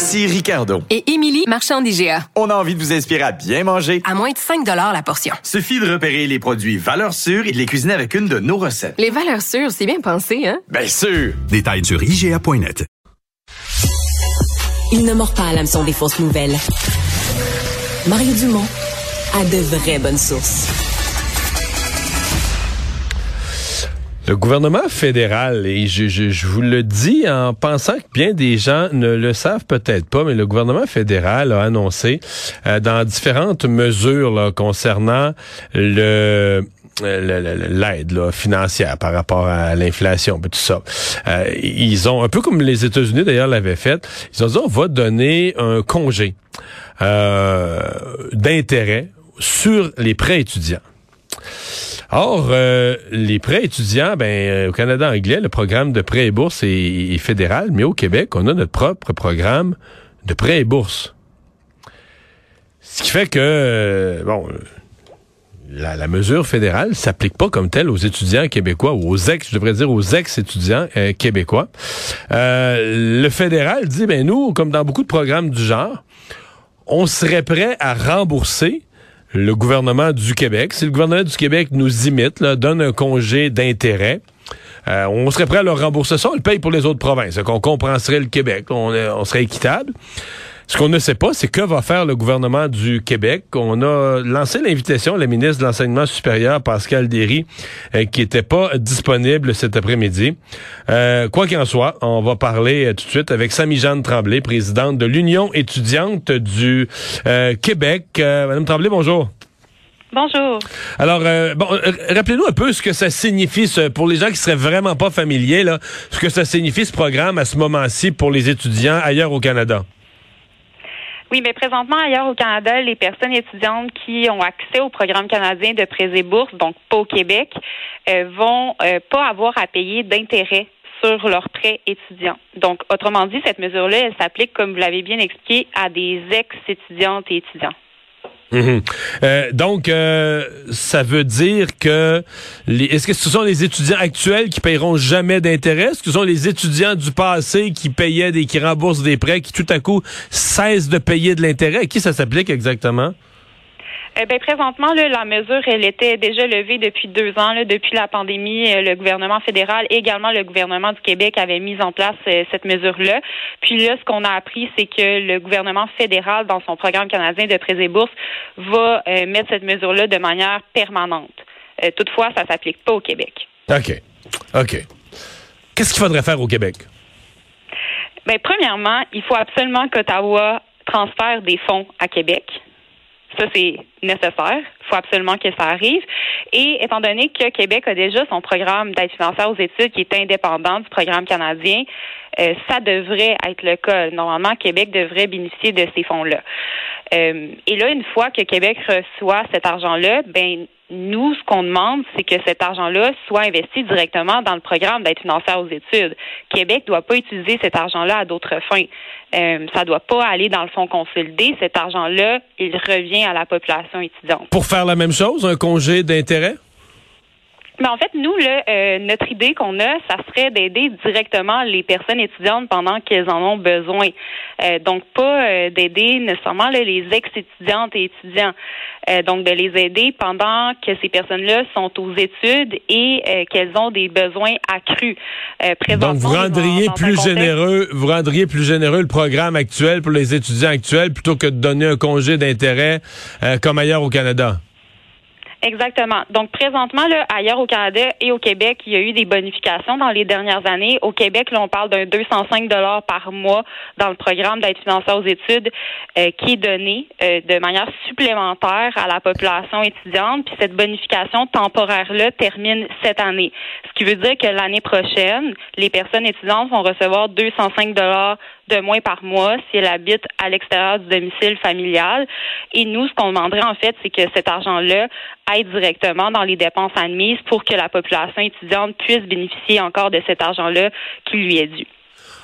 Ici Ricardo. Et Émilie, marchand d'IGA. On a envie de vous inspirer à bien manger. À moins de 5 la portion. Suffit de repérer les produits valeurs sûres et de les cuisiner avec une de nos recettes. Les valeurs sûres, c'est bien pensé, hein? Bien sûr! Détails sur IGA.net. Il ne mord pas à l'hameçon des fausses nouvelles. Mario Dumont a de vraies bonnes sources. Le gouvernement fédéral, et je, je, je, vous le dis en pensant que bien des gens ne le savent peut-être pas, mais le gouvernement fédéral a annoncé euh, dans différentes mesures là, concernant le l'aide financière par rapport à l'inflation, tout ça. Euh, ils ont, un peu comme les États-Unis d'ailleurs l'avaient fait, ils ont dit on va donner un congé euh, d'intérêt sur les prêts étudiants. Or, euh, les prêts étudiants, ben, euh, au Canada anglais, le programme de prêts et bourses est, fédéral, mais au Québec, on a notre propre programme de prêts et bourses. Ce qui fait que, euh, bon, la, mesure fédérale s'applique pas comme telle aux étudiants québécois ou aux ex, je devrais dire aux ex-étudiants québécois. le fédéral dit, ben nous, comme dans beaucoup de programmes du genre, on serait prêt à rembourser le gouvernement du Québec. Si le gouvernement du Québec nous imite, là, donne un congé d'intérêt, euh, on serait prêt à leur rembourser ça, on le paye pour les autres provinces. qu'on compenserait le Québec, on, on serait équitable. Ce qu'on ne sait pas, c'est que va faire le gouvernement du Québec. On a lancé l'invitation à la ministre de l'Enseignement supérieur, Pascal Derry, euh, qui n'était pas disponible cet après-midi. Euh, quoi qu'il en soit, on va parler euh, tout de suite avec Samy-Jeanne Tremblay, présidente de l'Union étudiante du Québec. Madame Tremblay, bonjour. Bonjour. Alors, bon, rappelez-nous un peu ce que ça signifie pour les gens qui seraient vraiment pas familiers, là, ce que ça signifie ce programme à ce moment-ci pour les étudiants ailleurs au Canada. Oui, mais présentement, ailleurs au Canada, les personnes étudiantes qui ont accès au programme canadien de prêts et bourses, donc pas au Québec, euh, vont euh, pas avoir à payer d'intérêt sur leurs prêts étudiants. Donc, autrement dit, cette mesure-là, elle s'applique, comme vous l'avez bien expliqué, à des ex-étudiantes et étudiants. Mhm. Euh, donc, euh, ça veut dire que est-ce que ce sont les étudiants actuels qui paieront jamais d'intérêt? Est-ce que ce sont les étudiants du passé qui payaient des qui remboursent des prêts qui tout à coup cessent de payer de l'intérêt? À qui ça s'applique exactement? Eh ben, présentement, là, la mesure, elle était déjà levée depuis deux ans. Là, depuis la pandémie, euh, le gouvernement fédéral et également le gouvernement du Québec avaient mis en place euh, cette mesure-là. Puis là, ce qu'on a appris, c'est que le gouvernement fédéral, dans son programme canadien de prêts et bourses, va euh, mettre cette mesure-là de manière permanente. toutefois, ça s'applique pas au Québec. OK. OK. Qu'est-ce qu'il faudrait faire au Québec? Ben, premièrement, il faut absolument qu'Ottawa transfère des fonds à Québec. Ça, c'est nécessaire. Il faut absolument que ça arrive. Et étant donné que Québec a déjà son programme d'aide financière aux études qui est indépendant du programme canadien, euh, ça devrait être le cas. Normalement, Québec devrait bénéficier de ces fonds-là. Euh, et là, une fois que Québec reçoit cet argent-là, ben nous, ce qu'on demande, c'est que cet argent-là soit investi directement dans le programme d'aide financière aux études. Québec doit pas utiliser cet argent-là à d'autres fins. Euh, ça doit pas aller dans le fonds consolidé. Cet argent-là, il revient à la population étudiante. Pour faire la même chose, un congé d'intérêt? Mais en fait, nous, là, euh, notre idée qu'on a, ça serait d'aider directement les personnes étudiantes pendant qu'elles en ont besoin. Euh, donc, pas euh, d'aider nécessairement les ex-étudiantes et étudiants. donc, de les aider pendant que ces personnes-là sont aux études et qu'elles ont des besoins accrus. donc, vous rendriez plus généreux, vous rendriez plus généreux le programme actuel pour les étudiants actuels plutôt que de donner un congé d'intérêt comme ailleurs au Canada? Exactement. Donc présentement, là, ailleurs au Canada et au Québec, il y a eu des bonifications dans les dernières années. Au Québec, là, on parle d'un 205 dollars par mois dans le programme d'aide financière aux études euh, qui est donné euh, de manière supplémentaire à la population étudiante. Puis cette bonification temporaire-là termine cette année. Ce qui veut dire que l'année prochaine, les personnes étudiantes vont recevoir 205 dollars de moins par mois si elle habite à l'extérieur du domicile familial. Et nous, ce qu'on demanderait en fait, c'est que cet argent-là aille directement dans les dépenses admises pour que la population étudiante puisse bénéficier encore de cet argent-là qui lui est dû.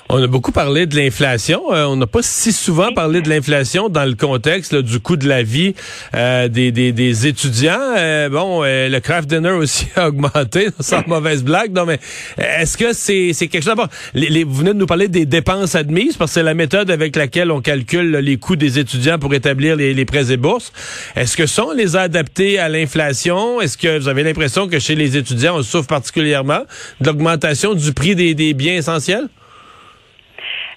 On a beaucoup parlé de l'inflation. Euh, on n'a pas si souvent parlé de l'inflation dans le contexte du coût de la vie euh, des, des, des, étudiants. Euh, bon, le craft dinner aussi a augmenté, sans mauvaise blague. Non, mais est-ce que c'est quelque chose d'abord les, Vous venez de nous parler des dépenses admises parce que c'est la méthode avec laquelle on calcule les coûts des étudiants pour établir les, les prêts et bourses. Est-ce que ça on les a adaptés à l'inflation? Est-ce que vous avez l'impression que chez les étudiants on souffre particulièrement de l'augmentation du prix des, des biens essentiels?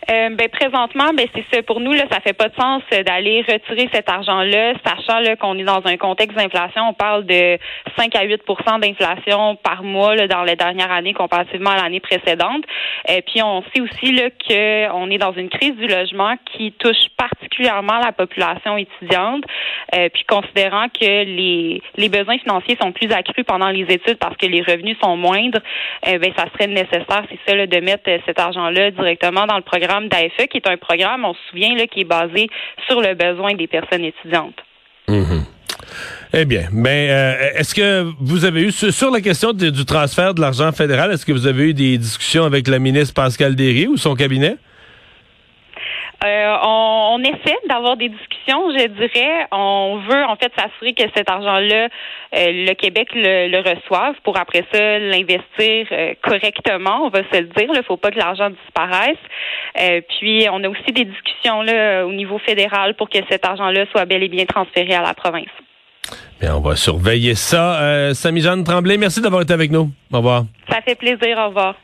Euh, ben présentement, ben c'est ça. Pour nous, là, ça fait pas de sens euh, d'aller retirer cet argent-là, sachant là, qu'on est dans un contexte d'inflation. On parle de 5 à 8% d'inflation par mois là, dans les dernières années comparativement à l'année précédente. Et euh, puis on sait aussi là qu'on est dans une crise du logement qui touche particulièrement la population étudiante. puis considérant que les, les besoins financiers sont plus accrus pendant les études parce que les revenus sont moindres, ben ça serait nécessaire, c'est ça, là, de mettre cet argent-là directement dans le programme d'AFE, qui est un programme, on se souvient, là, qui est basé sur le besoin des personnes étudiantes. Mhm. Eh bien, ben, euh, est-ce que vous avez eu, sur la question du transfert de l'argent fédéral, est-ce que vous avez eu des discussions avec la ministre Pascal Derry ou son cabinet? Euh, on, on, essaie d'avoir des discussions, je dirais. On veut en fait s'assurer que cet argent-là, euh, le Québec le, le, reçoive pour après ça l'investir euh, correctement. On va se le dire. Il ne faut pas que l'argent disparaisse. puis on a aussi des discussions là au niveau fédéral pour que cet argent-là soit bel et bien transféré à la province. Bien, on va surveiller ça. Samy Jeanne Tremblay, merci d'avoir été avec nous. Au revoir. Ça fait plaisir. Au revoir.